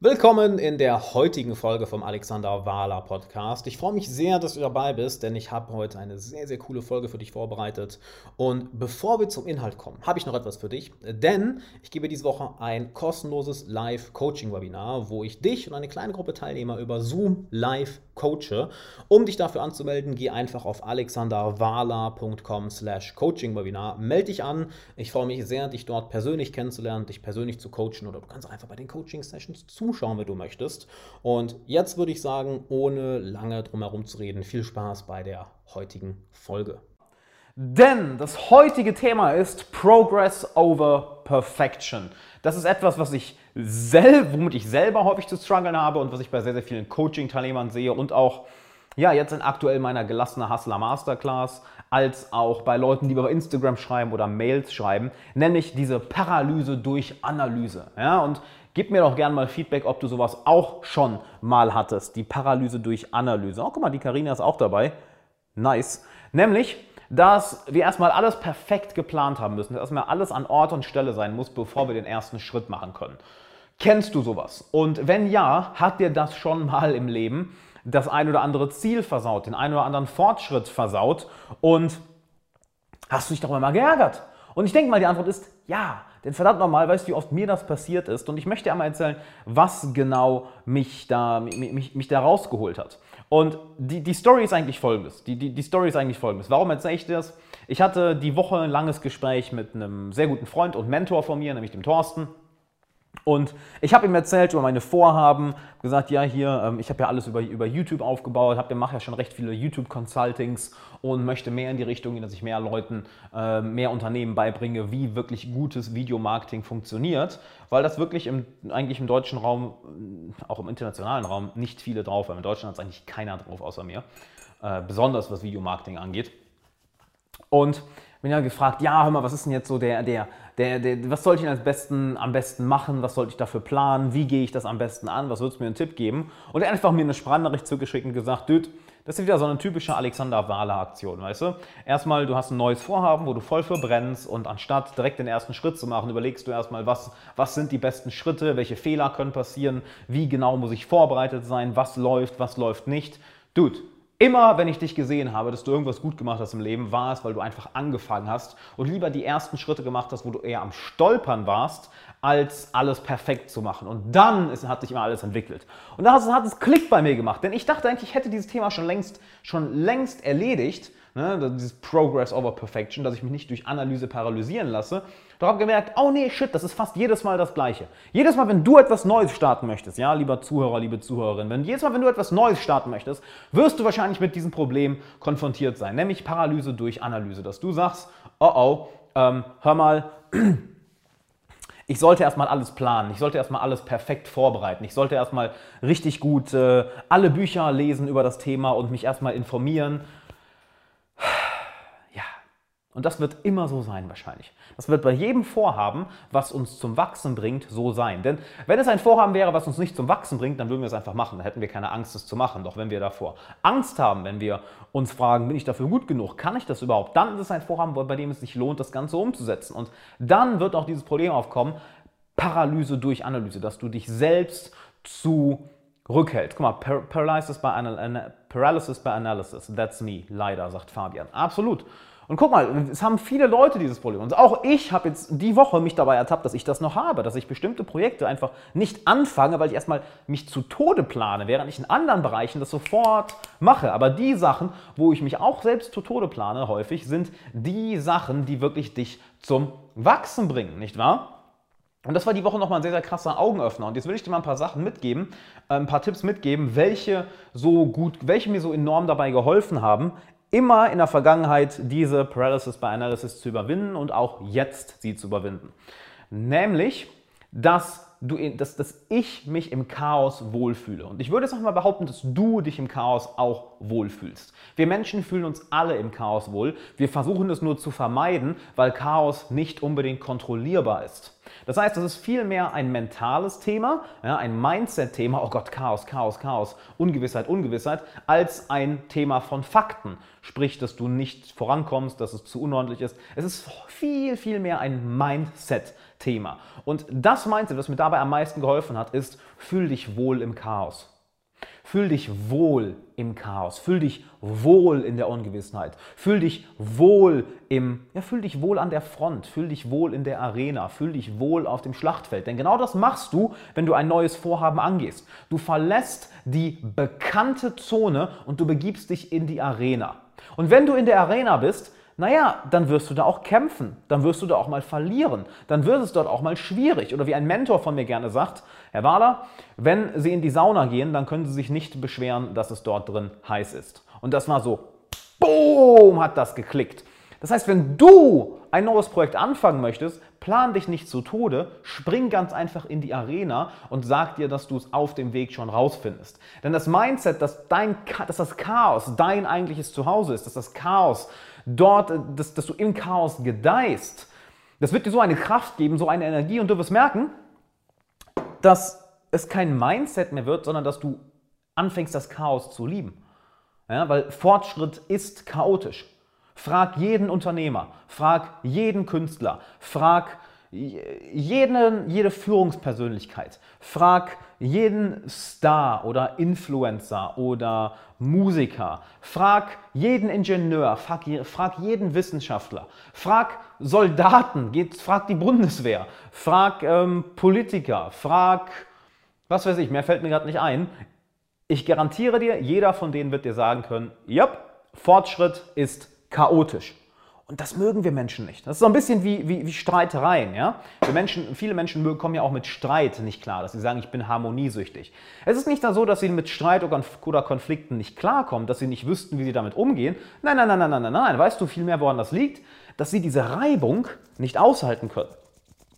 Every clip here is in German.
Willkommen in der heutigen Folge vom Alexander Wahler Podcast. Ich freue mich sehr, dass du dabei bist, denn ich habe heute eine sehr, sehr coole Folge für dich vorbereitet. Und bevor wir zum Inhalt kommen, habe ich noch etwas für dich, denn ich gebe diese Woche ein kostenloses Live-Coaching-Webinar, wo ich dich und eine kleine Gruppe Teilnehmer über Zoom live coache. Um dich dafür anzumelden, geh einfach auf alexanderwahler.com slash coaching-webinar. Melde dich an. Ich freue mich sehr, dich dort persönlich kennenzulernen, dich persönlich zu coachen oder du kannst einfach bei den Coaching-Sessions zu zuschauen, wenn du möchtest. Und jetzt würde ich sagen, ohne lange drum herum zu reden, viel Spaß bei der heutigen Folge. Denn das heutige Thema ist Progress over Perfection. Das ist etwas, was ich selber, womit ich selber häufig zu strugglen habe und was ich bei sehr, sehr vielen Coaching-Teilnehmern sehe und auch ja, jetzt in aktuell meiner gelassene Hustler Masterclass, als auch bei Leuten, die über Instagram schreiben oder Mails schreiben, nämlich diese Paralyse durch Analyse. Ja, und Gib mir doch gerne mal Feedback, ob du sowas auch schon mal hattest. Die Paralyse durch Analyse. Oh, guck mal, die Karina ist auch dabei. Nice. Nämlich, dass wir erstmal alles perfekt geplant haben müssen, dass erstmal alles an Ort und Stelle sein muss, bevor wir den ersten Schritt machen können. Kennst du sowas? Und wenn ja, hat dir das schon mal im Leben das ein oder andere Ziel versaut, den ein oder anderen Fortschritt versaut und hast du dich darüber mal geärgert? Und ich denke mal, die Antwort ist ja. Denn verdammt nochmal, weißt du, wie oft mir das passiert ist? Und ich möchte einmal erzählen, was genau mich da, mich, mich da rausgeholt hat. Und die, die Story ist eigentlich folgendes. Die, die, die Story ist eigentlich folgendes. Warum erzähle ich dir das? Ich hatte die Woche ein langes Gespräch mit einem sehr guten Freund und Mentor von mir, nämlich dem Thorsten. Und ich habe ihm erzählt über meine Vorhaben, gesagt, ja, hier, ähm, ich habe ja alles über, über YouTube aufgebaut, hab, mache ja schon recht viele YouTube-Consultings und möchte mehr in die Richtung gehen, dass ich mehr Leuten, äh, mehr Unternehmen beibringe, wie wirklich gutes Videomarketing funktioniert, weil das wirklich im, eigentlich im deutschen Raum, äh, auch im internationalen Raum, nicht viele drauf haben. In Deutschland hat es eigentlich keiner drauf außer mir, äh, besonders was Videomarketing angeht. Und bin ja gefragt, ja, hör mal, was ist denn jetzt so der, der, der, der was sollte ich als besten, am besten machen, was sollte ich dafür planen, wie gehe ich das am besten an, was würdest du mir einen Tipp geben? Und er hat einfach mir eine Sprachnachricht zugeschickt und gesagt, Dude, das ist wieder so eine typische Alexander Wahler-Aktion, weißt du? Erstmal, du hast ein neues Vorhaben, wo du voll für brennst und anstatt direkt den ersten Schritt zu machen, überlegst du erstmal, was, was sind die besten Schritte, welche Fehler können passieren, wie genau muss ich vorbereitet sein, was läuft, was läuft nicht. Dude, Immer wenn ich dich gesehen habe, dass du irgendwas gut gemacht hast im Leben, war es, weil du einfach angefangen hast und lieber die ersten Schritte gemacht hast, wo du eher am Stolpern warst, als alles perfekt zu machen. Und dann ist, hat sich immer alles entwickelt. Und da hat es Klick bei mir gemacht, denn ich dachte eigentlich, ich hätte dieses Thema schon längst, schon längst erledigt, ne, dieses Progress over Perfection, dass ich mich nicht durch Analyse paralysieren lasse, doch habe gemerkt, oh nee, shit, das ist fast jedes Mal das Gleiche. Jedes Mal, wenn du etwas Neues starten möchtest, ja, lieber Zuhörer, liebe Zuhörerin, wenn jedes Mal, wenn du etwas Neues starten möchtest, wirst du wahrscheinlich mit diesem Problem konfrontiert sein, nämlich Paralyse durch Analyse, dass du sagst, oh oh, ähm, hör mal, ich sollte erstmal alles planen, ich sollte erstmal alles perfekt vorbereiten, ich sollte erstmal richtig gut äh, alle Bücher lesen über das Thema und mich erstmal informieren. Und das wird immer so sein wahrscheinlich. Das wird bei jedem Vorhaben, was uns zum Wachsen bringt, so sein. Denn wenn es ein Vorhaben wäre, was uns nicht zum Wachsen bringt, dann würden wir es einfach machen. Dann hätten wir keine Angst, es zu machen. Doch wenn wir davor Angst haben, wenn wir uns fragen, bin ich dafür gut genug, kann ich das überhaupt, dann ist es ein Vorhaben, bei dem es sich lohnt, das Ganze umzusetzen. Und dann wird auch dieses Problem aufkommen, Paralyse durch Analyse, dass du dich selbst zu rückhält. Guck mal, Paralysis by, Anal Paralysis by Analysis, that's me, leider, sagt Fabian. Absolut. Und guck mal, es haben viele Leute dieses Problem. Und auch ich habe jetzt die Woche mich dabei ertappt, dass ich das noch habe, dass ich bestimmte Projekte einfach nicht anfange, weil ich erstmal mich zu Tode plane, während ich in anderen Bereichen das sofort mache. Aber die Sachen, wo ich mich auch selbst zu Tode plane, häufig, sind die Sachen, die wirklich dich zum Wachsen bringen, nicht wahr? Und das war die Woche nochmal ein sehr, sehr krasser Augenöffner. Und jetzt will ich dir mal ein paar Sachen mitgeben, äh, ein paar Tipps mitgeben, welche so gut, welche mir so enorm dabei geholfen haben, immer in der Vergangenheit diese Paralysis by Analysis zu überwinden und auch jetzt sie zu überwinden. Nämlich, dass, du, dass, dass ich mich im Chaos wohlfühle. Und ich würde jetzt nochmal behaupten, dass du dich im Chaos auch wohlfühlst. Wir Menschen fühlen uns alle im Chaos wohl. Wir versuchen es nur zu vermeiden, weil Chaos nicht unbedingt kontrollierbar ist. Das heißt, das ist vielmehr ein mentales Thema, ja, ein Mindset-Thema, oh Gott, Chaos, Chaos, Chaos, Ungewissheit, Ungewissheit, als ein Thema von Fakten. Sprich, dass du nicht vorankommst, dass es zu unordentlich ist. Es ist viel, viel mehr ein Mindset-Thema. Und das Mindset, was mir dabei am meisten geholfen hat, ist, fühl dich wohl im Chaos. Fühl dich wohl im Chaos, fühl dich wohl in der Ungewissenheit, fühl dich wohl im, ja, fühl dich wohl an der Front, fühl dich wohl in der Arena, fühl dich wohl auf dem Schlachtfeld. Denn genau das machst du, wenn du ein neues Vorhaben angehst. Du verlässt die bekannte Zone und du begibst dich in die Arena. Und wenn du in der Arena bist, naja, dann wirst du da auch kämpfen, dann wirst du da auch mal verlieren, dann wird es dort auch mal schwierig. Oder wie ein Mentor von mir gerne sagt, Herr Wahler, wenn Sie in die Sauna gehen, dann können Sie sich nicht beschweren, dass es dort drin heiß ist. Und das war so, boom, hat das geklickt. Das heißt, wenn du ein neues Projekt anfangen möchtest, plan dich nicht zu Tode, spring ganz einfach in die Arena und sag dir, dass du es auf dem Weg schon rausfindest. Denn das Mindset, dass, dein, dass das Chaos dein eigentliches Zuhause ist, dass das Chaos dort, dass, dass du im Chaos gedeihst, das wird dir so eine Kraft geben, so eine Energie und du wirst merken, dass es kein Mindset mehr wird, sondern dass du anfängst, das Chaos zu lieben. Ja, weil Fortschritt ist chaotisch. Frag jeden Unternehmer, frag jeden Künstler, frag jeden, jede Führungspersönlichkeit, frag jeden Star oder Influencer oder Musiker, frag jeden Ingenieur, frag, frag jeden Wissenschaftler, frag Soldaten, geht, frag die Bundeswehr, frag ähm, Politiker, frag, was weiß ich, mehr fällt mir gerade nicht ein. Ich garantiere dir, jeder von denen wird dir sagen können, ja, Fortschritt ist chaotisch. Und das mögen wir Menschen nicht. Das ist so ein bisschen wie, wie, wie Streitereien. Ja? Wir Menschen, viele Menschen kommen ja auch mit Streit nicht klar, dass sie sagen, ich bin harmoniesüchtig. Es ist nicht so, dass sie mit Streit oder Konflikten nicht klarkommen, dass sie nicht wüssten, wie sie damit umgehen. Nein, nein, nein, nein, nein, nein, nein. Weißt du vielmehr, woran das liegt? Dass sie diese Reibung nicht aushalten können.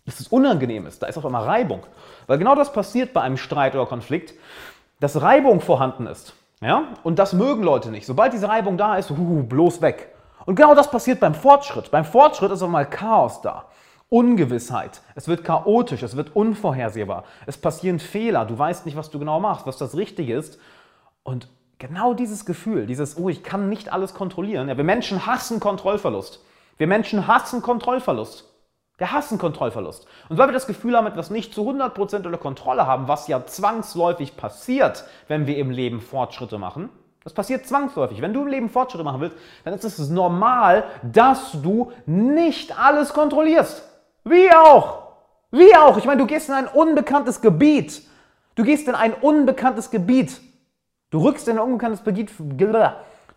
Dass es unangenehm ist. Da ist auf einmal Reibung. Weil genau das passiert bei einem Streit oder Konflikt, dass Reibung vorhanden ist. Ja? Und das mögen Leute nicht. Sobald diese Reibung da ist, hu, bloß weg. Und genau das passiert beim Fortschritt. Beim Fortschritt ist auch mal Chaos da. Ungewissheit. Es wird chaotisch, es wird unvorhersehbar. Es passieren Fehler. Du weißt nicht, was du genau machst, was das Richtige ist. Und genau dieses Gefühl, dieses, oh, ich kann nicht alles kontrollieren. Ja, wir Menschen hassen Kontrollverlust. Wir Menschen hassen Kontrollverlust. Wir hassen Kontrollverlust. Und weil wir das Gefühl haben, etwas nicht zu 100% unter Kontrolle haben, was ja zwangsläufig passiert, wenn wir im Leben Fortschritte machen, das passiert zwangsläufig. Wenn du im Leben Fortschritte machen willst, dann ist es normal, dass du nicht alles kontrollierst. Wie auch. Wie auch. Ich meine, du gehst in ein unbekanntes Gebiet. Du gehst in ein unbekanntes Gebiet. Du rückst in ein unbekanntes Gebiet.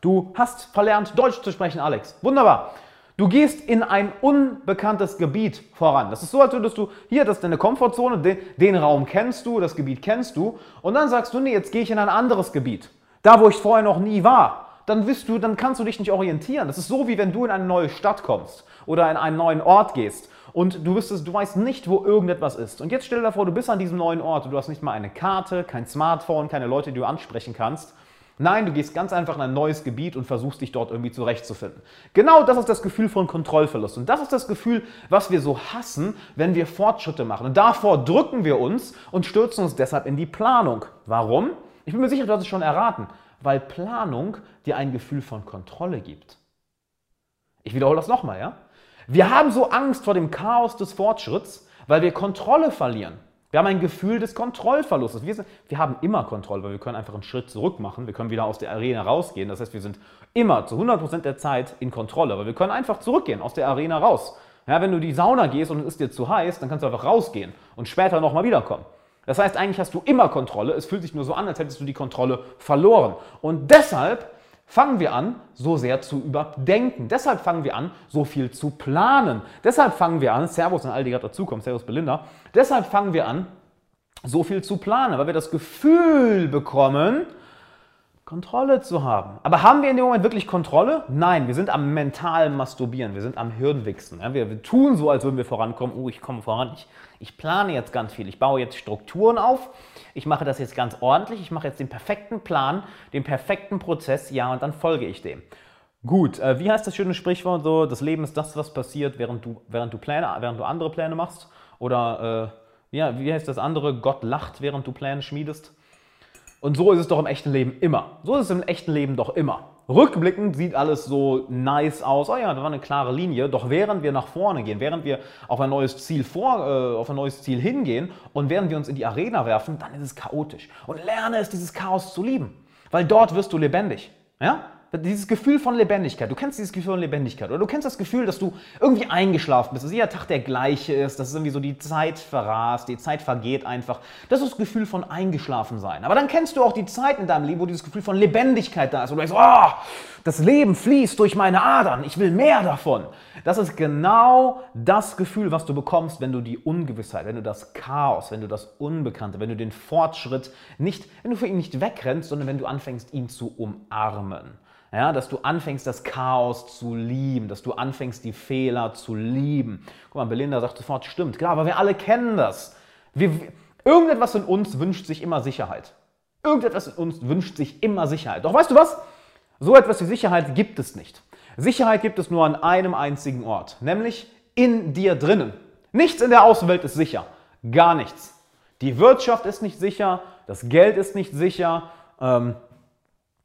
Du hast verlernt, Deutsch zu sprechen, Alex. Wunderbar. Du gehst in ein unbekanntes Gebiet voran. Das ist so, als würdest du, hier, das ist deine Komfortzone, den, den Raum kennst du, das Gebiet kennst du. Und dann sagst du, nee, jetzt gehe ich in ein anderes Gebiet da wo ich vorher noch nie war, dann wirst du, dann kannst du dich nicht orientieren. Das ist so, wie wenn du in eine neue Stadt kommst oder in einen neuen Ort gehst und du, wirst, du weißt nicht, wo irgendetwas ist. Und jetzt stell dir vor, du bist an diesem neuen Ort und du hast nicht mal eine Karte, kein Smartphone, keine Leute, die du ansprechen kannst. Nein, du gehst ganz einfach in ein neues Gebiet und versuchst dich dort irgendwie zurechtzufinden. Genau das ist das Gefühl von Kontrollverlust. Und das ist das Gefühl, was wir so hassen, wenn wir Fortschritte machen. Und davor drücken wir uns und stürzen uns deshalb in die Planung. Warum? Ich bin mir sicher, du hast es schon erraten, weil Planung dir ein Gefühl von Kontrolle gibt. Ich wiederhole das nochmal, ja? Wir haben so Angst vor dem Chaos des Fortschritts, weil wir Kontrolle verlieren. Wir haben ein Gefühl des Kontrollverlustes. Wir, sind, wir, haben immer Kontrolle, weil wir können einfach einen Schritt zurück machen. Wir können wieder aus der Arena rausgehen. Das heißt, wir sind immer zu 100% der Zeit in Kontrolle, weil wir können einfach zurückgehen aus der Arena raus. Ja, wenn du in die Sauna gehst und es ist dir zu heiß, dann kannst du einfach rausgehen und später nochmal wiederkommen. Das heißt, eigentlich hast du immer Kontrolle. Es fühlt sich nur so an, als hättest du die Kontrolle verloren. Und deshalb fangen wir an, so sehr zu überdenken. Deshalb fangen wir an, so viel zu planen. Deshalb fangen wir an, Servus an all die gerade dazukommen, Servus Belinda. Deshalb fangen wir an, so viel zu planen, weil wir das Gefühl bekommen, Kontrolle zu haben. Aber haben wir in dem Moment wirklich Kontrolle? Nein, wir sind am mentalen Masturbieren, wir sind am Hirnwichsen. Ja, wir, wir, tun so, als würden wir vorankommen. Oh, ich komme voran, ich, ich plane jetzt ganz viel, ich baue jetzt Strukturen auf, ich mache das jetzt ganz ordentlich, ich mache jetzt den perfekten Plan, den perfekten Prozess, ja, und dann folge ich dem. Gut, äh, wie heißt das schöne Sprichwort so, das Leben ist das, was passiert, während du, während du Pläne, während du andere Pläne machst Oder äh, ja, wie heißt das andere? Gott lacht, während du Pläne schmiedest. Und so ist es doch im echten Leben immer. So ist es im echten Leben doch immer. Rückblickend sieht alles so nice aus. Oh ja, da war eine klare Linie. Doch während wir nach vorne gehen, während wir auf ein neues Ziel vor, äh, auf ein neues Ziel hingehen und während wir uns in die Arena werfen, dann ist es chaotisch. Und lerne es, dieses Chaos zu lieben. Weil dort wirst du lebendig. Ja? Dieses Gefühl von Lebendigkeit. Du kennst dieses Gefühl von Lebendigkeit. Oder du kennst das Gefühl, dass du irgendwie eingeschlafen bist, dass jeder Tag der gleiche ist, dass irgendwie so die Zeit verrast, die Zeit vergeht einfach. Das ist das Gefühl von eingeschlafen sein. Aber dann kennst du auch die Zeit in deinem Leben, wo dieses Gefühl von Lebendigkeit da ist. Wo du denkst, oh, das Leben fließt durch meine Adern. Ich will mehr davon. Das ist genau das Gefühl, was du bekommst, wenn du die Ungewissheit, wenn du das Chaos, wenn du das Unbekannte, wenn du den Fortschritt nicht, wenn du für ihn nicht wegrennst, sondern wenn du anfängst, ihn zu umarmen. Ja, dass du anfängst, das Chaos zu lieben, dass du anfängst, die Fehler zu lieben. Guck mal, Belinda sagt sofort, stimmt, klar, aber wir alle kennen das. Wir, irgendetwas in uns wünscht sich immer Sicherheit. Irgendetwas in uns wünscht sich immer Sicherheit. Doch weißt du was? So etwas wie Sicherheit gibt es nicht. Sicherheit gibt es nur an einem einzigen Ort, nämlich in dir drinnen. Nichts in der Außenwelt ist sicher. Gar nichts. Die Wirtschaft ist nicht sicher, das Geld ist nicht sicher, ähm,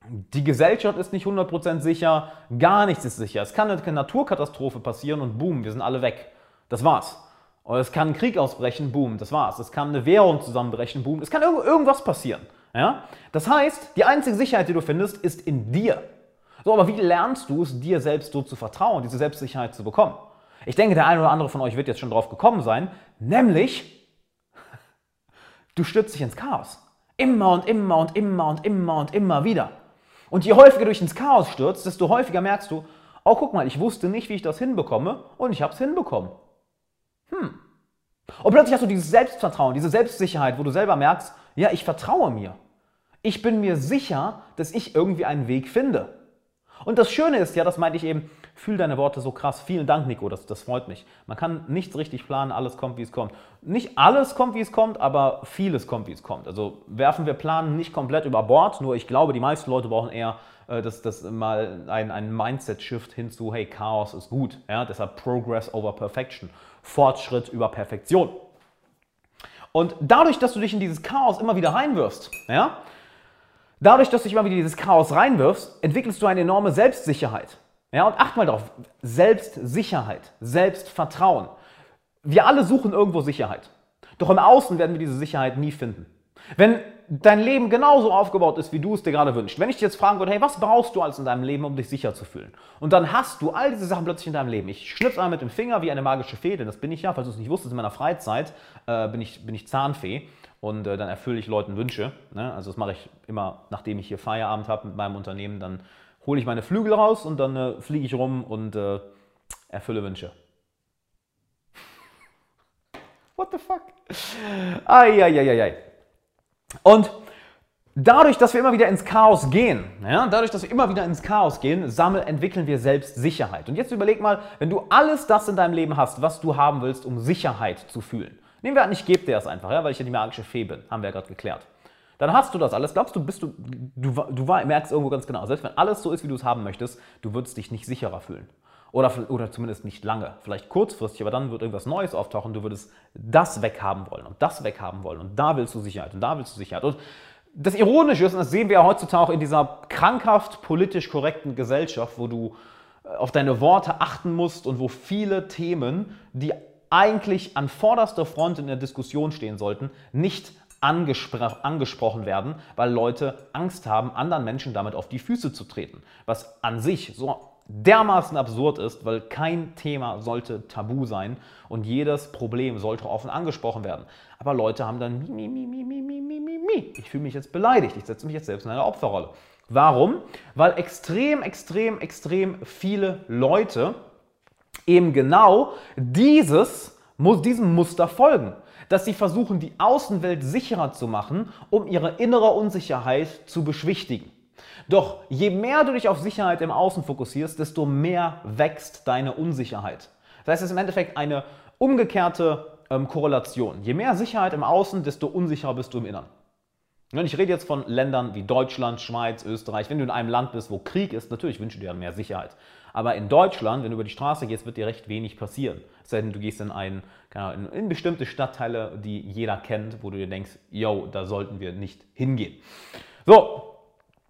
die Gesellschaft ist nicht 100% sicher, gar nichts ist sicher. Es kann eine Naturkatastrophe passieren und boom, wir sind alle weg. Das war's. Oder es kann ein Krieg ausbrechen, boom, das war's. Es kann eine Währung zusammenbrechen, boom. Es kann irgendwas passieren. Ja? Das heißt, die einzige Sicherheit, die du findest, ist in dir. So, aber wie lernst du es, dir selbst so zu vertrauen, diese Selbstsicherheit zu bekommen? Ich denke, der eine oder andere von euch wird jetzt schon drauf gekommen sein, nämlich, du stürzt dich ins Chaos. Immer und immer und immer und immer und immer wieder. Und je häufiger du dich ins Chaos stürzt, desto häufiger merkst du, oh guck mal, ich wusste nicht, wie ich das hinbekomme und ich habe es hinbekommen. Hm. Und plötzlich hast du dieses Selbstvertrauen, diese Selbstsicherheit, wo du selber merkst, ja, ich vertraue mir. Ich bin mir sicher, dass ich irgendwie einen Weg finde. Und das Schöne ist ja, das meinte ich eben, fühl deine Worte so krass. Vielen Dank, Nico, das, das freut mich. Man kann nichts richtig planen, alles kommt, wie es kommt. Nicht alles kommt, wie es kommt, aber vieles kommt, wie es kommt. Also werfen wir Planen nicht komplett über Bord, nur ich glaube, die meisten Leute brauchen eher äh, das, das mal ein, ein Mindset-Shift hinzu, hey, Chaos ist gut. Ja? Deshalb Progress over Perfection. Fortschritt über Perfektion. Und dadurch, dass du dich in dieses Chaos immer wieder reinwirfst, ja, Dadurch, dass du dich immer wieder dieses Chaos reinwirfst, entwickelst du eine enorme Selbstsicherheit. Ja, und acht mal drauf. Selbstsicherheit, Selbstvertrauen. Wir alle suchen irgendwo Sicherheit. Doch im Außen werden wir diese Sicherheit nie finden. Wenn dein Leben genauso aufgebaut ist, wie du es dir gerade wünschst, wenn ich dich jetzt fragen würde, hey, was brauchst du alles in deinem Leben, um dich sicher zu fühlen? Und dann hast du all diese Sachen plötzlich in deinem Leben. Ich schnipse einmal mit dem Finger wie eine magische Fee, denn das bin ich ja, falls du es nicht wusstest, in meiner Freizeit äh, bin, ich, bin ich Zahnfee und äh, dann erfülle ich Leuten Wünsche. Ne? Also das mache ich immer, nachdem ich hier Feierabend habe mit meinem Unternehmen, dann hole ich meine Flügel raus und dann äh, fliege ich rum und äh, erfülle Wünsche. What the fuck? Eieieiei. Und dadurch, dass wir immer wieder ins Chaos gehen, ja, dadurch, dass wir immer wieder ins Chaos gehen, sammeln, entwickeln wir selbst Sicherheit. Und jetzt überleg mal, wenn du alles das in deinem Leben hast, was du haben willst, um Sicherheit zu fühlen. Nehmen wir an, ich gebe dir das einfach, ja, weil ich ja die magische Fee bin. Haben wir ja gerade geklärt. Dann hast du das alles. Glaubst du, bist du, du, du merkst irgendwo ganz genau, selbst wenn alles so ist, wie du es haben möchtest, du würdest dich nicht sicherer fühlen. Oder, oder zumindest nicht lange. Vielleicht kurzfristig, aber dann wird irgendwas Neues auftauchen. Du würdest das weghaben wollen und das weghaben wollen. Und da willst du Sicherheit und da willst du Sicherheit. Und das Ironische ist, und das sehen wir ja heutzutage in dieser krankhaft politisch korrekten Gesellschaft, wo du äh, auf deine Worte achten musst und wo viele Themen, die eigentlich an vorderster Front in der Diskussion stehen sollten, nicht angespr angesprochen werden, weil Leute Angst haben, anderen Menschen damit auf die Füße zu treten. Was an sich so dermaßen absurd ist, weil kein Thema sollte tabu sein und jedes Problem sollte offen angesprochen werden. Aber Leute haben dann mi, mi, mi, mi, mi, mi, mi, mi. Ich fühle mich jetzt beleidigt, ich setze mich jetzt selbst in eine Opferrolle. Warum? Weil extrem, extrem, extrem viele Leute eben genau dieses, diesem Muster folgen. Dass sie versuchen, die Außenwelt sicherer zu machen, um ihre innere Unsicherheit zu beschwichtigen. Doch je mehr du dich auf Sicherheit im Außen fokussierst, desto mehr wächst deine Unsicherheit. Das heißt, es ist im Endeffekt eine umgekehrte ähm, Korrelation. Je mehr Sicherheit im Außen, desto unsicherer bist du im Innern. Und ich rede jetzt von Ländern wie Deutschland, Schweiz, Österreich. Wenn du in einem Land bist, wo Krieg ist, natürlich wünschst du dir mehr Sicherheit. Aber in Deutschland, wenn du über die Straße gehst, wird dir recht wenig passieren. sei denn, du gehst in, einen, in, bestimmte Stadtteile, die jeder kennt, wo du dir denkst, yo, da sollten wir nicht hingehen. So,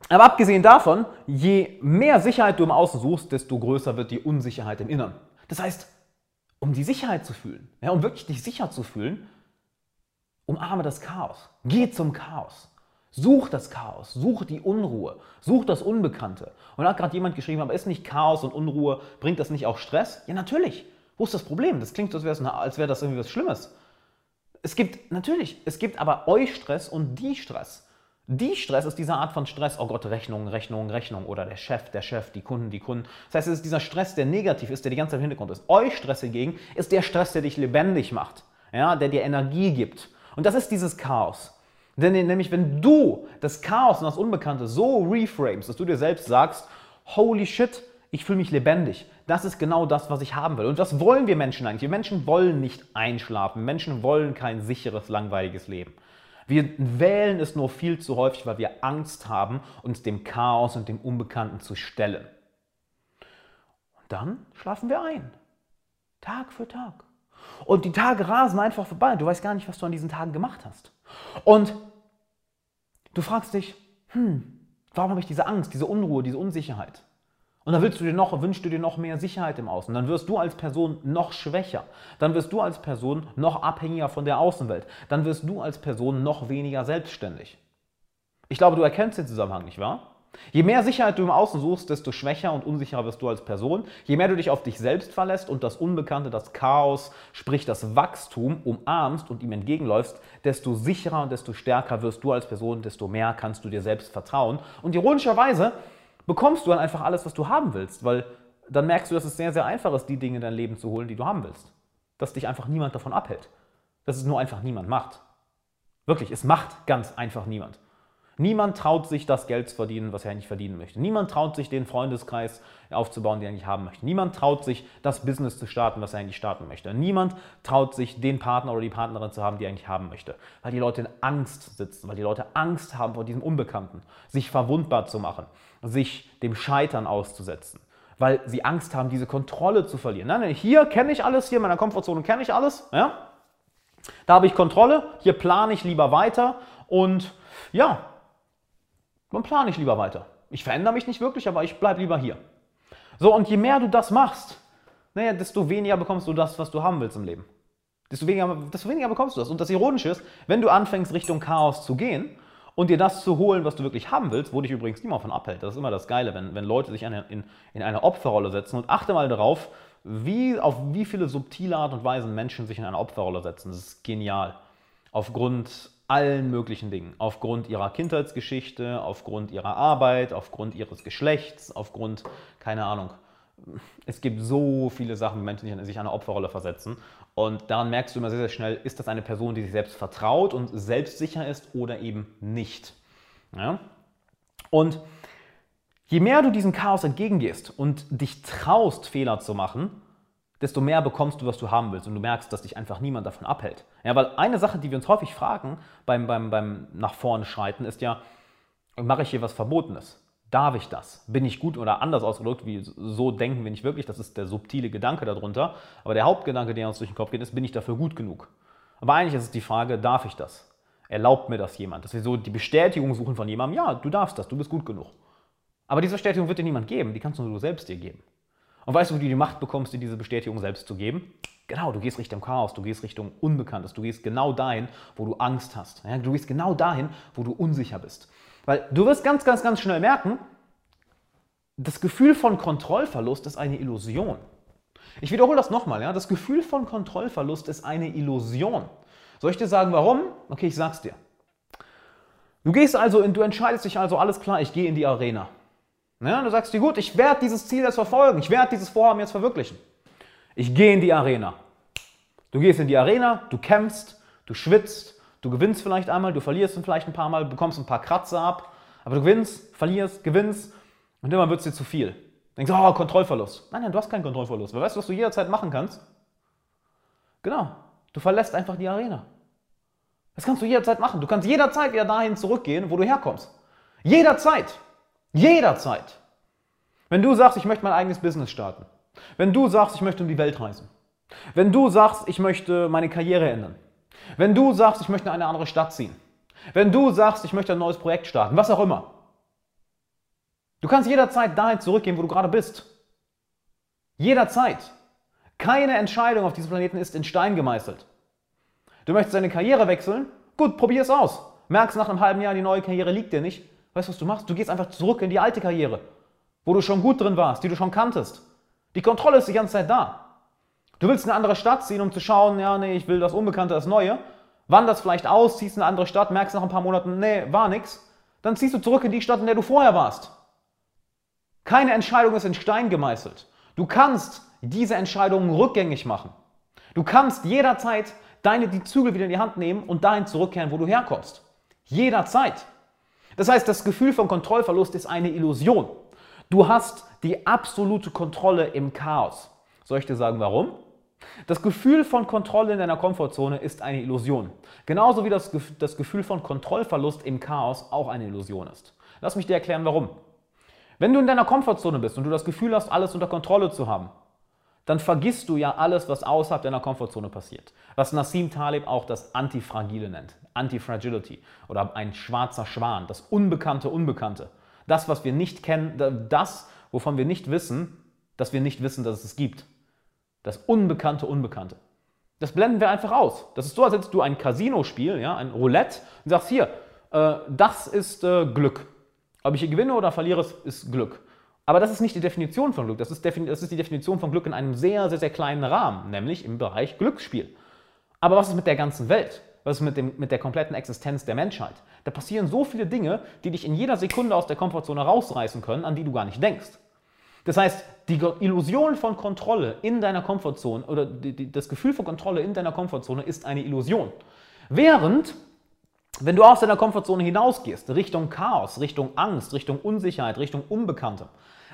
aber abgesehen davon, je mehr Sicherheit du im Außen suchst, desto größer wird die Unsicherheit im Innern. Das heißt, um die Sicherheit zu fühlen, ja, um wirklich dich sicher zu fühlen, umarme das Chaos. Geh zum Chaos. Such das Chaos, such die Unruhe, such das Unbekannte. Und da hat gerade jemand geschrieben, aber ist nicht Chaos und Unruhe, bringt das nicht auch Stress? Ja, natürlich. Wo ist das Problem? Das klingt, als wäre wär das irgendwie was Schlimmes. Es gibt, natürlich, es gibt aber euch Stress und die Stress. Die Stress ist diese Art von Stress, oh Gott, Rechnung, Rechnung, Rechnung oder der Chef, der Chef, die Kunden, die Kunden. Das heißt, es ist dieser Stress, der negativ ist, der die ganze Zeit im Hintergrund ist. Euch Stress hingegen ist der Stress, der dich lebendig macht, ja, der dir Energie gibt. Und das ist dieses Chaos. Denn nämlich, wenn du das Chaos und das Unbekannte so reframes, dass du dir selbst sagst, holy shit, ich fühle mich lebendig. Das ist genau das, was ich haben will. Und das wollen wir Menschen eigentlich. Wir Menschen wollen nicht einschlafen. Menschen wollen kein sicheres, langweiliges Leben. Wir wählen es nur viel zu häufig, weil wir Angst haben, uns dem Chaos und dem Unbekannten zu stellen. Und dann schlafen wir ein. Tag für Tag. Und die Tage rasen einfach vorbei. Du weißt gar nicht, was du an diesen Tagen gemacht hast. Und du fragst dich, hm, warum habe ich diese Angst, diese Unruhe, diese Unsicherheit? Und dann willst du dir noch, wünschst du dir noch mehr Sicherheit im Außen. Dann wirst du als Person noch schwächer. Dann wirst du als Person noch abhängiger von der Außenwelt. Dann wirst du als Person noch weniger selbstständig. Ich glaube, du erkennst den Zusammenhang, nicht wahr? Je mehr Sicherheit du im Außen suchst, desto schwächer und unsicherer wirst du als Person. Je mehr du dich auf dich selbst verlässt und das Unbekannte, das Chaos, sprich das Wachstum umarmst und ihm entgegenläufst, desto sicherer und desto stärker wirst du als Person, desto mehr kannst du dir selbst vertrauen. Und ironischerweise bekommst du dann einfach alles, was du haben willst, weil dann merkst du, dass es sehr, sehr einfach ist, die Dinge in dein Leben zu holen, die du haben willst. Dass dich einfach niemand davon abhält. Dass es nur einfach niemand macht. Wirklich, es macht ganz einfach niemand. Niemand traut sich, das Geld zu verdienen, was er eigentlich verdienen möchte. Niemand traut sich, den Freundeskreis aufzubauen, den er eigentlich haben möchte. Niemand traut sich, das Business zu starten, was er eigentlich starten möchte. Niemand traut sich, den Partner oder die Partnerin zu haben, die er eigentlich haben möchte. Weil die Leute in Angst sitzen, weil die Leute Angst haben vor diesem Unbekannten, sich verwundbar zu machen, sich dem Scheitern auszusetzen weil sie Angst haben, diese Kontrolle zu verlieren. Nein, nein, hier kenne ich alles, hier in meiner Komfortzone kenne ich alles. Ja? Da habe ich Kontrolle, hier plane ich lieber weiter und ja, dann plane ich lieber weiter. Ich verändere mich nicht wirklich, aber ich bleibe lieber hier. So, und je mehr du das machst, naja, desto weniger bekommst du das, was du haben willst im Leben. Desto weniger, desto weniger bekommst du das. Und das Ironische ist, wenn du anfängst, Richtung Chaos zu gehen und dir das zu holen, was du wirklich haben willst, wo dich übrigens niemand von abhält. Das ist immer das Geile, wenn, wenn Leute sich eine, in, in eine Opferrolle setzen. Und achte mal darauf, wie, auf wie viele subtile Art und Weise Menschen sich in eine Opferrolle setzen. Das ist genial. Aufgrund allen möglichen Dingen. Aufgrund ihrer Kindheitsgeschichte, aufgrund ihrer Arbeit, aufgrund ihres Geschlechts, aufgrund, keine Ahnung. Es gibt so viele Sachen, wie Menschen sich in eine Opferrolle versetzen. Und daran merkst du immer sehr, sehr schnell, ist das eine Person, die sich selbst vertraut und selbstsicher ist oder eben nicht. Ja? Und je mehr du diesem Chaos entgegengehst und dich traust, Fehler zu machen, desto mehr bekommst du, was du haben willst. Und du merkst, dass dich einfach niemand davon abhält. Ja, weil eine Sache, die wir uns häufig fragen beim, beim, beim nach vorne schreiten, ist ja, mache ich hier was Verbotenes? Darf ich das? Bin ich gut oder anders ausgedrückt, wie so denken wir nicht wirklich, das ist der subtile Gedanke darunter. Aber der Hauptgedanke, der uns durch den Kopf geht, ist, bin ich dafür gut genug? Aber eigentlich ist es die Frage, darf ich das? Erlaubt mir das jemand? Dass wir so die Bestätigung suchen von jemandem, ja, du darfst das, du bist gut genug. Aber diese Bestätigung wird dir niemand geben, die kannst nur du selbst dir geben. Und weißt du, wie du die Macht bekommst, dir diese Bestätigung selbst zu geben? Genau, du gehst Richtung Chaos, du gehst Richtung Unbekanntes, du gehst genau dahin, wo du Angst hast. Ja, du gehst genau dahin, wo du unsicher bist. Weil du wirst ganz, ganz, ganz schnell merken, das Gefühl von Kontrollverlust ist eine Illusion. Ich wiederhole das nochmal, ja? das Gefühl von Kontrollverlust ist eine Illusion. Soll ich dir sagen, warum? Okay, ich sag's dir. Du gehst also, in, du entscheidest dich also, alles klar, ich gehe in die Arena. Ja, du sagst dir, gut, ich werde dieses Ziel jetzt verfolgen, ich werde dieses Vorhaben jetzt verwirklichen. Ich gehe in die Arena. Du gehst in die Arena, du kämpfst, du schwitzt, du gewinnst vielleicht einmal, du verlierst vielleicht ein paar Mal, bekommst ein paar Kratzer ab, aber du gewinnst, verlierst, gewinnst und immer wird es dir zu viel. Du denkst, oh, Kontrollverlust. Nein, nein, du hast keinen Kontrollverlust. Weil weißt du, was du jederzeit machen kannst? Genau, du verlässt einfach die Arena. Das kannst du jederzeit machen. Du kannst jederzeit wieder dahin zurückgehen, wo du herkommst. Jederzeit. Jederzeit. Wenn du sagst, ich möchte mein eigenes Business starten, wenn du sagst, ich möchte um die Welt reisen, Wenn du sagst, ich möchte meine Karriere ändern. Wenn du sagst, ich möchte in eine andere Stadt ziehen. Wenn du sagst, ich möchte ein neues Projekt starten, was auch immer. Du kannst jederzeit dahin zurückgehen, wo du gerade bist. Jederzeit. Keine Entscheidung auf diesem Planeten ist in Stein gemeißelt. Du möchtest deine Karriere wechseln? Gut, probier es aus. Merkst nach einem halben Jahr, die neue Karriere liegt dir nicht. Weißt du, was du machst? Du gehst einfach zurück in die alte Karriere, wo du schon gut drin warst, die du schon kanntest. Die Kontrolle ist die ganze Zeit da. Du willst in eine andere Stadt ziehen, um zu schauen, ja, nee, ich will das Unbekannte, das Neue. Wanderst vielleicht aus, ziehst in eine andere Stadt, merkst nach ein paar Monaten, nee, war nix. Dann ziehst du zurück in die Stadt, in der du vorher warst. Keine Entscheidung ist in Stein gemeißelt. Du kannst diese Entscheidungen rückgängig machen. Du kannst jederzeit deine die Zügel wieder in die Hand nehmen und dahin zurückkehren, wo du herkommst. Jederzeit. Das heißt, das Gefühl von Kontrollverlust ist eine Illusion. Du hast die absolute Kontrolle im Chaos. Soll ich dir sagen, warum? Das Gefühl von Kontrolle in deiner Komfortzone ist eine Illusion. Genauso wie das, Gefühl von Kontrollverlust im Chaos auch eine Illusion ist. Lass mich dir erklären, warum. Wenn du in deiner Komfortzone bist und du das Gefühl hast, alles unter Kontrolle zu haben, dann vergisst du ja alles, was außerhalb deiner Komfortzone passiert. Was Nassim Taleb auch das Antifragile nennt. Antifragility oder ein schwarzer Schwan, das unbekannte Unbekannte. Das, was wir nicht kennen, das, wovon wir nicht wissen, dass wir nicht wissen, dass es es gibt. Das unbekannte Unbekannte. Das blenden wir einfach aus. Das ist so, als hättest du ein Casino-Spiel, ja, ein Roulette, und sagst hier, äh, das ist äh, Glück. Ob ich hier gewinne oder verliere, ist Glück. Aber das ist nicht die Definition von Glück. Das ist, das ist die Definition von Glück in einem sehr, sehr, sehr kleinen Rahmen, nämlich im Bereich Glücksspiel. Aber was ist mit der ganzen Welt? Was ist mit, dem, mit der kompletten Existenz der Menschheit? Da passieren so viele Dinge, die dich in jeder Sekunde aus der Komfortzone rausreißen können, an die du gar nicht denkst. Das heißt, die Illusion von Kontrolle in deiner Komfortzone oder die, die, das Gefühl von Kontrolle in deiner Komfortzone ist eine Illusion. Während wenn du aus deiner Komfortzone hinausgehst, Richtung Chaos, Richtung Angst, Richtung Unsicherheit, Richtung Unbekannte,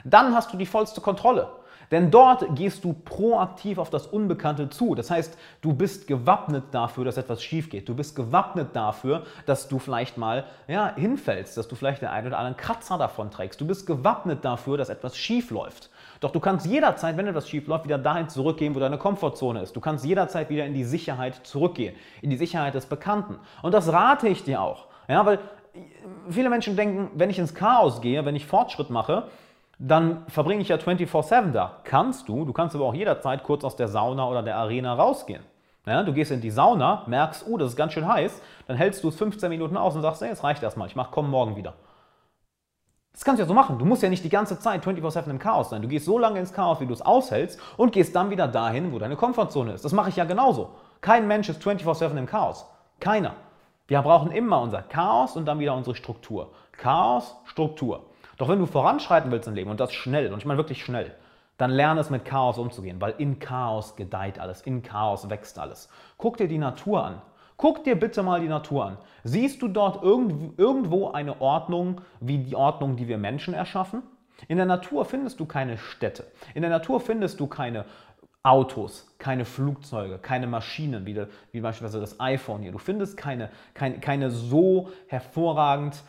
dann hast du die vollste Kontrolle. Denn dort gehst du proaktiv auf das Unbekannte zu. Das heißt, du bist gewappnet dafür, dass etwas schief geht. Du bist gewappnet dafür, dass du vielleicht mal ja, hinfällst, dass du vielleicht den einen oder anderen Kratzer davon trägst. Du bist gewappnet dafür, dass etwas schief läuft. Doch du kannst jederzeit, wenn etwas schief läuft, wieder dahin zurückgehen, wo deine Komfortzone ist. Du kannst jederzeit wieder in die Sicherheit zurückgehen, in die Sicherheit des Bekannten. Und das rate ich dir auch. Ja, weil viele Menschen denken, wenn ich ins Chaos gehe, wenn ich Fortschritt mache, dann verbringe ich ja 24-7 da. Kannst du, du kannst aber auch jederzeit kurz aus der Sauna oder der Arena rausgehen. Ja, du gehst in die Sauna, merkst, oh, das ist ganz schön heiß, dann hältst du es 15 Minuten aus und sagst, hey, es reicht erstmal, ich mach, komm morgen wieder. Das kannst du ja so machen. Du musst ja nicht die ganze Zeit 24-7 im Chaos sein. Du gehst so lange ins Chaos, wie du es aushältst und gehst dann wieder dahin, wo deine Komfortzone ist. Das mache ich ja genauso. Kein Mensch ist 24-7 im Chaos. Keiner. Wir brauchen immer unser Chaos und dann wieder unsere Struktur. Chaos, Struktur. Doch wenn du voranschreiten willst im Leben und das schnell, und ich meine wirklich schnell, dann lerne es mit Chaos umzugehen, weil in Chaos gedeiht alles, in Chaos wächst alles. Guck dir die Natur an. Guck dir bitte mal die Natur an. Siehst du dort irgendwo eine Ordnung wie die Ordnung, die wir Menschen erschaffen? In der Natur findest du keine Städte. In der Natur findest du keine Autos, keine Flugzeuge, keine Maschinen, wie, wie beispielsweise das iPhone hier. Du findest keine, keine, keine so hervorragend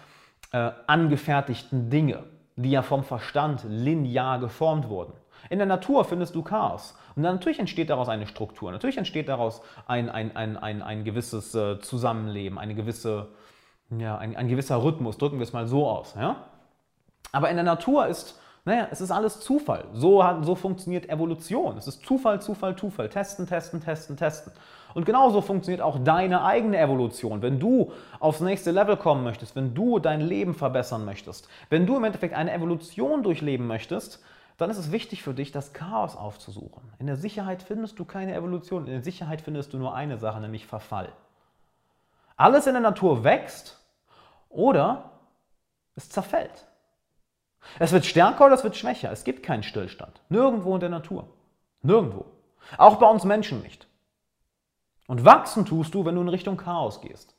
äh, angefertigten Dinge, die ja vom Verstand linear geformt wurden. In der Natur findest du Chaos. Und dann natürlich entsteht daraus eine Struktur, natürlich entsteht daraus ein, ein, ein, ein, ein gewisses äh, Zusammenleben, eine gewisse, ja, ein, ein gewisser Rhythmus, drücken wir es mal so aus. Ja? Aber in der Natur ist, naja, es ist alles Zufall. So, so funktioniert Evolution. Es ist Zufall, Zufall, Zufall. Testen, testen, testen, testen. Und genauso funktioniert auch deine eigene Evolution. Wenn du aufs nächste Level kommen möchtest, wenn du dein Leben verbessern möchtest, wenn du im Endeffekt eine Evolution durchleben möchtest, dann ist es wichtig für dich, das Chaos aufzusuchen. In der Sicherheit findest du keine Evolution. In der Sicherheit findest du nur eine Sache, nämlich Verfall. Alles in der Natur wächst oder es zerfällt. Es wird stärker oder es wird schwächer. Es gibt keinen Stillstand. Nirgendwo in der Natur. Nirgendwo. Auch bei uns Menschen nicht. Und wachsen tust du, wenn du in Richtung Chaos gehst.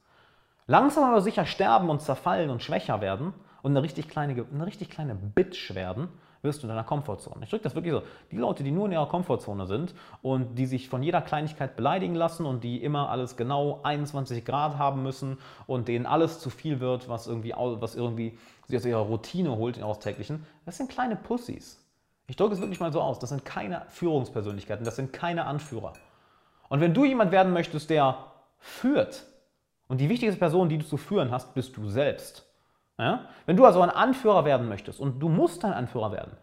Langsam aber sicher sterben und zerfallen und schwächer werden und eine richtig kleine, eine richtig kleine Bitch werden, wirst du in deiner Komfortzone. Ich drücke das wirklich so. Die Leute, die nur in ihrer Komfortzone sind und die sich von jeder Kleinigkeit beleidigen lassen und die immer alles genau 21 Grad haben müssen und denen alles zu viel wird, was irgendwie, was irgendwie sie aus ihrer Routine holt, ihrer täglichen, das sind kleine Pussys. Ich drücke es wirklich mal so aus. Das sind keine Führungspersönlichkeiten, das sind keine Anführer. Und wenn du jemand werden möchtest, der führt, und die wichtigste Person, die du zu führen hast, bist du selbst. Ja? Wenn du also ein Anführer werden möchtest, und du musst ein Anführer werden,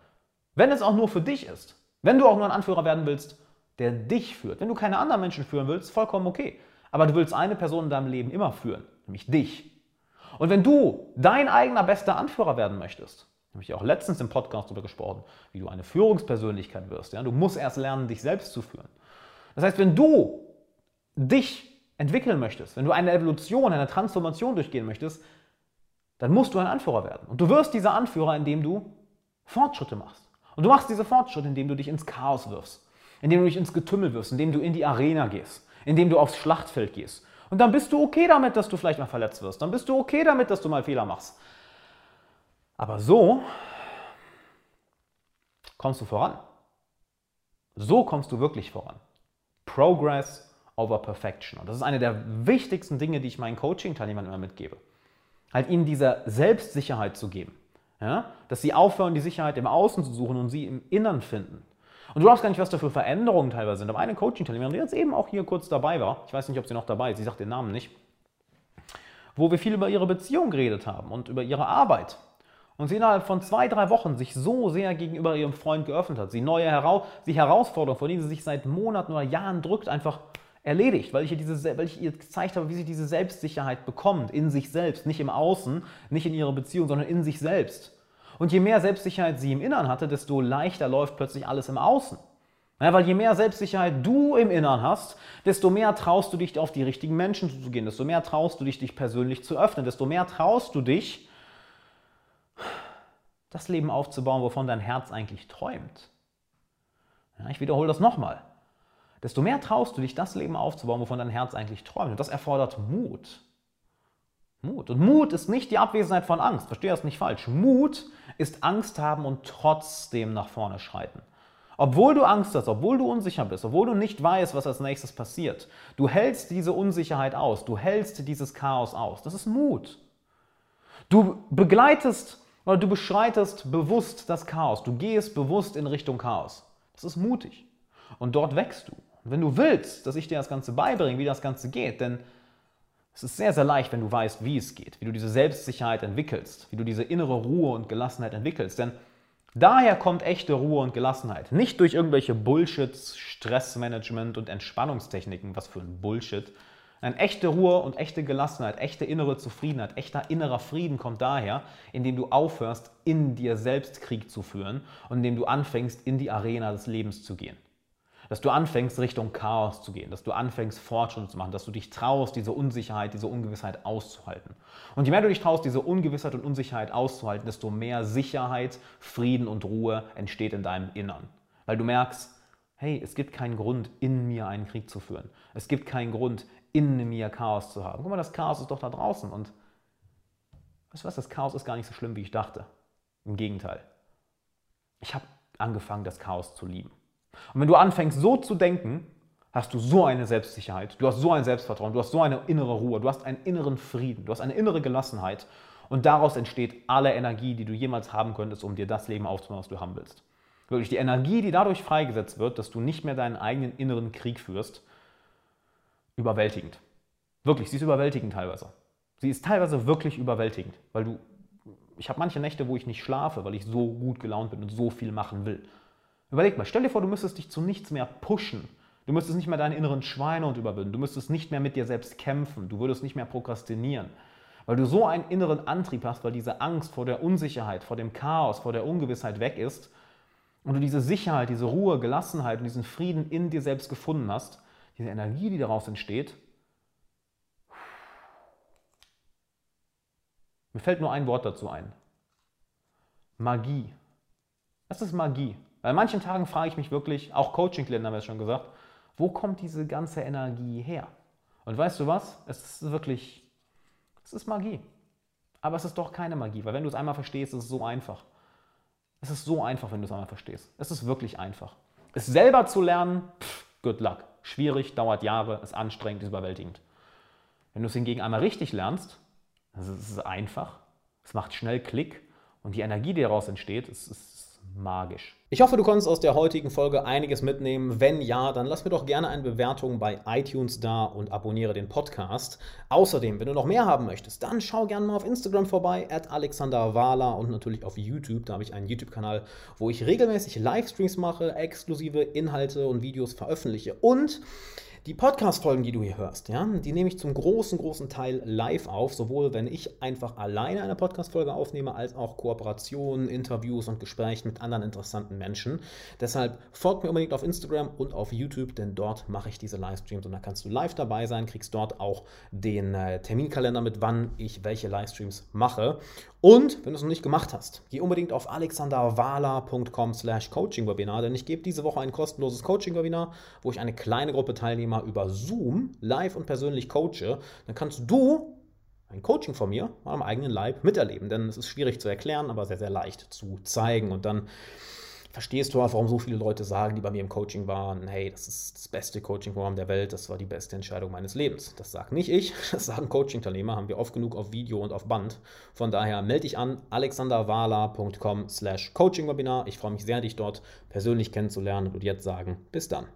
wenn es auch nur für dich ist, wenn du auch nur ein Anführer werden willst, der dich führt. Wenn du keine anderen Menschen führen willst, vollkommen okay. Aber du willst eine Person in deinem Leben immer führen, nämlich dich. Und wenn du dein eigener bester Anführer werden möchtest, habe ich auch letztens im Podcast darüber gesprochen, wie du eine Führungspersönlichkeit wirst. Ja? Du musst erst lernen, dich selbst zu führen. Das heißt, wenn du dich entwickeln möchtest, wenn du eine Evolution, eine Transformation durchgehen möchtest, dann musst du ein Anführer werden. Und du wirst dieser Anführer, indem du Fortschritte machst. Und du machst diese Fortschritte, indem du dich ins Chaos wirfst, indem du dich ins Getümmel wirfst, indem du in die Arena gehst, indem du aufs Schlachtfeld gehst. Und dann bist du okay damit, dass du vielleicht mal verletzt wirst. Dann bist du okay damit, dass du mal Fehler machst. Aber so kommst du voran. So kommst du wirklich voran. Progress over Perfection. Und das ist eine der wichtigsten Dinge, die ich meinen Coaching-Teilnehmern immer mitgebe. Halt ihnen diese Selbstsicherheit zu geben. Ja? Dass sie aufhören, die Sicherheit im Außen zu suchen und sie im Innern finden. Und du glaubst gar nicht, was da für Veränderungen teilweise sind. Aber eine Coaching-Teilnehmerin, die jetzt eben auch hier kurz dabei war, ich weiß nicht, ob sie noch dabei ist, sie sagt den Namen nicht, wo wir viel über ihre Beziehung geredet haben und über ihre Arbeit. Und sie innerhalb von zwei, drei Wochen sich so sehr gegenüber ihrem Freund geöffnet hat, sie neue Hera sie Herausforderungen, vor denen sie sich seit Monaten oder Jahren drückt, einfach erledigt, weil ich, ihr diese, weil ich ihr gezeigt habe, wie sie diese Selbstsicherheit bekommt, in sich selbst, nicht im Außen, nicht in ihrer Beziehung, sondern in sich selbst. Und je mehr Selbstsicherheit sie im Innern hatte, desto leichter läuft plötzlich alles im Außen. Ja, weil je mehr Selbstsicherheit du im Innern hast, desto mehr traust du dich auf die richtigen Menschen zuzugehen, desto mehr traust du dich, dich persönlich zu öffnen, desto mehr traust du dich, das Leben aufzubauen, wovon dein Herz eigentlich träumt. Ja, ich wiederhole das nochmal desto mehr traust du dich, das Leben aufzubauen, wovon dein Herz eigentlich träumt. Und das erfordert Mut. Mut. Und Mut ist nicht die Abwesenheit von Angst. Verstehe das nicht falsch. Mut ist Angst haben und trotzdem nach vorne schreiten. Obwohl du Angst hast, obwohl du unsicher bist, obwohl du nicht weißt, was als nächstes passiert, du hältst diese Unsicherheit aus, du hältst dieses Chaos aus. Das ist Mut. Du begleitest oder du beschreitest bewusst das Chaos. Du gehst bewusst in Richtung Chaos. Das ist mutig. Und dort wächst du. Wenn du willst, dass ich dir das Ganze beibringe, wie das Ganze geht, denn es ist sehr, sehr leicht, wenn du weißt, wie es geht, wie du diese Selbstsicherheit entwickelst, wie du diese innere Ruhe und Gelassenheit entwickelst. Denn daher kommt echte Ruhe und Gelassenheit. Nicht durch irgendwelche Bullshit, Stressmanagement und Entspannungstechniken, was für ein Bullshit. Eine echte Ruhe und echte Gelassenheit, echte innere Zufriedenheit, echter innerer Frieden kommt daher, indem du aufhörst, in dir selbst Krieg zu führen und indem du anfängst, in die Arena des Lebens zu gehen. Dass du anfängst, Richtung Chaos zu gehen, dass du anfängst, Fortschritte zu machen, dass du dich traust, diese Unsicherheit, diese Ungewissheit auszuhalten. Und je mehr du dich traust, diese Ungewissheit und Unsicherheit auszuhalten, desto mehr Sicherheit, Frieden und Ruhe entsteht in deinem Innern. Weil du merkst, hey, es gibt keinen Grund, in mir einen Krieg zu führen. Es gibt keinen Grund, in mir Chaos zu haben. Guck mal, das Chaos ist doch da draußen. Und weißt du was, das Chaos ist gar nicht so schlimm, wie ich dachte. Im Gegenteil. Ich habe angefangen, das Chaos zu lieben. Und wenn du anfängst so zu denken, hast du so eine Selbstsicherheit, du hast so ein Selbstvertrauen, du hast so eine innere Ruhe, du hast einen inneren Frieden, du hast eine innere Gelassenheit und daraus entsteht alle Energie, die du jemals haben könntest, um dir das Leben aufzubauen, was du haben willst. Wirklich die Energie, die dadurch freigesetzt wird, dass du nicht mehr deinen eigenen inneren Krieg führst, überwältigend. Wirklich, sie ist überwältigend teilweise. Sie ist teilweise wirklich überwältigend, weil du, ich habe manche Nächte, wo ich nicht schlafe, weil ich so gut gelaunt bin und so viel machen will. Überleg mal, stell dir vor, du müsstest dich zu nichts mehr pushen. Du müsstest nicht mehr deinen inneren Schweinehund überwinden. Du müsstest nicht mehr mit dir selbst kämpfen. Du würdest nicht mehr prokrastinieren. Weil du so einen inneren Antrieb hast, weil diese Angst vor der Unsicherheit, vor dem Chaos, vor der Ungewissheit weg ist und du diese Sicherheit, diese Ruhe, Gelassenheit und diesen Frieden in dir selbst gefunden hast, diese Energie, die daraus entsteht. Mir fällt nur ein Wort dazu ein. Magie. Das ist Magie. Weil an manchen Tagen frage ich mich wirklich, auch Coaching-Klienten haben wir es schon gesagt, wo kommt diese ganze Energie her? Und weißt du was? Es ist wirklich, es ist Magie. Aber es ist doch keine Magie, weil wenn du es einmal verstehst, ist es so einfach. Es ist so einfach, wenn du es einmal verstehst. Es ist wirklich einfach. Es selber zu lernen, pff, good luck. Schwierig, dauert Jahre, ist anstrengend, ist überwältigend. Wenn du es hingegen einmal richtig lernst, es ist einfach, es macht schnell Klick und die Energie, die daraus entsteht, ist, ist magisch. Ich hoffe, du konntest aus der heutigen Folge einiges mitnehmen. Wenn ja, dann lass mir doch gerne eine Bewertung bei iTunes da und abonniere den Podcast. Außerdem, wenn du noch mehr haben möchtest, dann schau gerne mal auf Instagram vorbei, at Alexander Wahler und natürlich auf YouTube. Da habe ich einen YouTube-Kanal, wo ich regelmäßig Livestreams mache, exklusive Inhalte und Videos veröffentliche. Und die Podcast-Folgen, die du hier hörst, ja, die nehme ich zum großen, großen Teil live auf, sowohl wenn ich einfach alleine eine Podcast-Folge aufnehme, als auch Kooperationen, Interviews und Gespräche mit anderen interessanten Menschen. Deshalb folgt mir unbedingt auf Instagram und auf YouTube, denn dort mache ich diese Livestreams und da kannst du live dabei sein, kriegst dort auch den äh, Terminkalender mit, wann ich welche Livestreams mache. Und wenn du es noch nicht gemacht hast, geh unbedingt auf alexanderwala.com slash coaching-webinar, denn ich gebe diese Woche ein kostenloses Coaching-Webinar, wo ich eine kleine Gruppe Teilnehmer über Zoom live und persönlich coache. Dann kannst du ein Coaching von mir am eigenen Leib miterleben, denn es ist schwierig zu erklären, aber sehr, sehr leicht zu zeigen. Und dann verstehst du auch, warum so viele Leute sagen, die bei mir im Coaching waren, hey, das ist das beste Coaching-Programm der Welt, das war die beste Entscheidung meines Lebens. Das sage nicht ich, das sagen Coaching-Teilnehmer, haben wir oft genug auf Video und auf Band. Von daher melde dich an, alexanderwala.com slash Coaching-Webinar. Ich freue mich sehr, dich dort persönlich kennenzulernen und jetzt sagen, bis dann.